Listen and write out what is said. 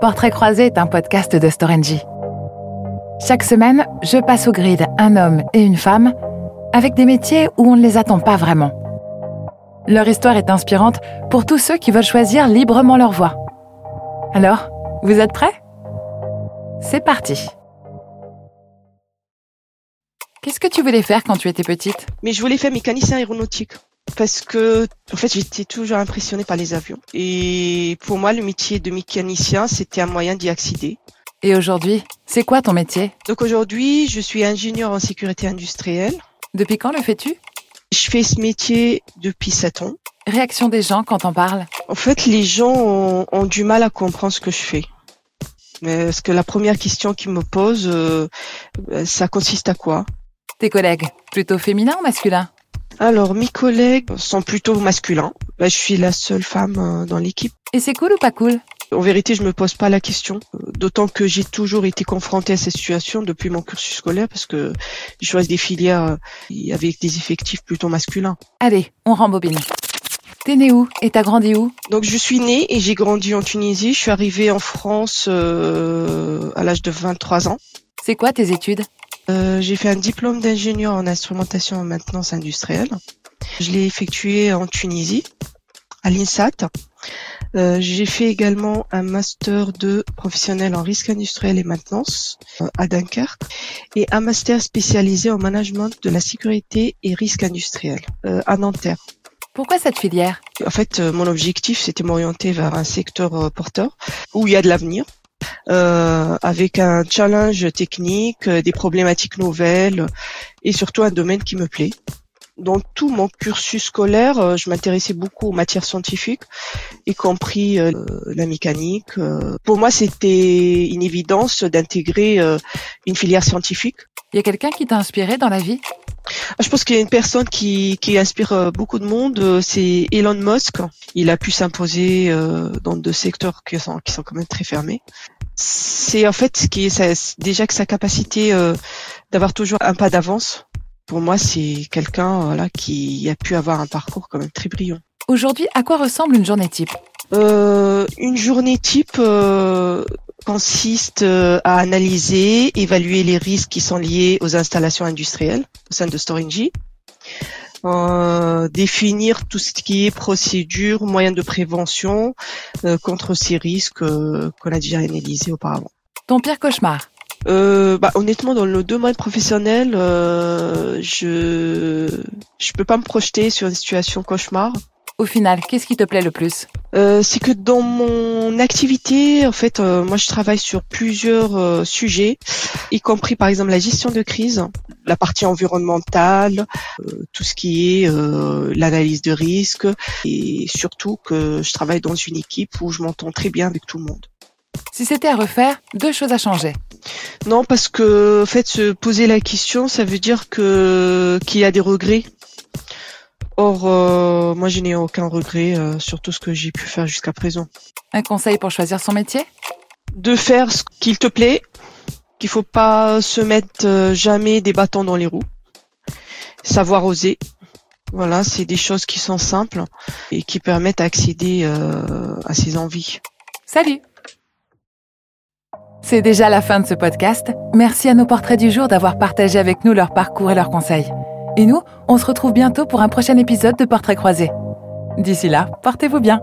Portrait croisé est un podcast de Storengy. Chaque semaine, je passe au grid un homme et une femme avec des métiers où on ne les attend pas vraiment. Leur histoire est inspirante pour tous ceux qui veulent choisir librement leur voie. Alors, vous êtes prêts? C'est parti Qu'est-ce que tu voulais faire quand tu étais petite? Mais je voulais faire mécanicien aéronautique parce que en fait j'étais toujours impressionnée par les avions et pour moi le métier de mécanicien c'était un moyen d'y accéder. Et aujourd'hui, c'est quoi ton métier? Donc aujourd'hui, je suis ingénieur en sécurité industrielle. Depuis quand le fais-tu? Je fais ce métier depuis 7 ans. Réaction des gens quand on parle? En fait, les gens ont, ont du mal à comprendre ce que je fais. Mais parce que la première question qu'ils me posent, euh, ça consiste à quoi? Tes collègues, plutôt féminins ou masculins? Alors, mes collègues sont plutôt masculins. Bah, je suis la seule femme euh, dans l'équipe. Et c'est cool ou pas cool? En vérité, je me pose pas la question. Euh, D'autant que j'ai toujours été confrontée à cette situation depuis mon cursus scolaire parce que je choisis des filières euh, avec des effectifs plutôt masculins. Allez, on rembobine. T'es né où? Et t'as grandi où? Donc je suis née et j'ai grandi en Tunisie. Je suis arrivée en France euh, à l'âge de 23 ans. C'est quoi tes études? Euh, j'ai fait un diplôme d'ingénieur en instrumentation et maintenance industrielle. Je l'ai effectué en Tunisie, à l'INSAT. Euh, j'ai fait également un master de professionnel en risque industriel et maintenance euh, à Dunkerque et un master spécialisé en management de la sécurité et risque industriel euh, à Nanterre. Pourquoi cette filière? En fait, euh, mon objectif, c'était m'orienter vers un secteur porteur où il y a de l'avenir, avec un challenge technique, euh, des problématiques nouvelles et surtout un domaine qui me plaît. Dans tout mon cursus scolaire, euh, je m'intéressais beaucoup aux matières scientifiques, y compris euh, la mécanique. Euh, Pour moi, c'était une évidence d'intégrer euh, une filière scientifique. Y a quelqu'un qui t'a inspiré dans la vie? Je pense qu'il y a une personne qui, qui inspire euh, beaucoup de monde, euh, c'est Elon Musk. Il a pu s'imposer euh, dans deux secteurs qui sont, qui sont quand même très fermés. C'est en fait ce qui est déjà que sa capacité d'avoir toujours un pas d'avance. Pour moi, c'est quelqu'un voilà, qui a pu avoir un parcours quand même très brillant. Aujourd'hui, à quoi ressemble une journée type? Euh, une journée type euh, consiste euh, à analyser, évaluer les risques qui sont liés aux installations industrielles au sein de Storingy, euh, définir tout ce qui est procédure, moyens de prévention euh, contre ces risques euh, qu'on a déjà analysés auparavant. Ton pire cauchemar Euh, bah, honnêtement, dans le domaine professionnel, euh, je je peux pas me projeter sur une situation cauchemar. Au final, qu'est-ce qui te plaît le plus? Euh, c'est que dans mon activité, en fait, euh, moi je travaille sur plusieurs euh, sujets, y compris par exemple la gestion de crise, la partie environnementale, euh, tout ce qui est euh, l'analyse de risque, et surtout que je travaille dans une équipe où je m'entends très bien avec tout le monde. Si c'était à refaire, deux choses à changer. Non, parce que en fait, se poser la question, ça veut dire que qu'il y a des regrets. Or, euh, moi, je n'ai aucun regret euh, sur tout ce que j'ai pu faire jusqu'à présent. Un conseil pour choisir son métier? De faire ce qu'il te plaît, qu'il faut pas se mettre euh, jamais des bâtons dans les roues, savoir oser. Voilà, c'est des choses qui sont simples et qui permettent d'accéder euh, à ses envies. Salut C'est déjà la fin de ce podcast. Merci à nos portraits du jour d'avoir partagé avec nous leur parcours et leurs conseils. Et nous, on se retrouve bientôt pour un prochain épisode de Portraits croisés. D'ici là, portez-vous bien.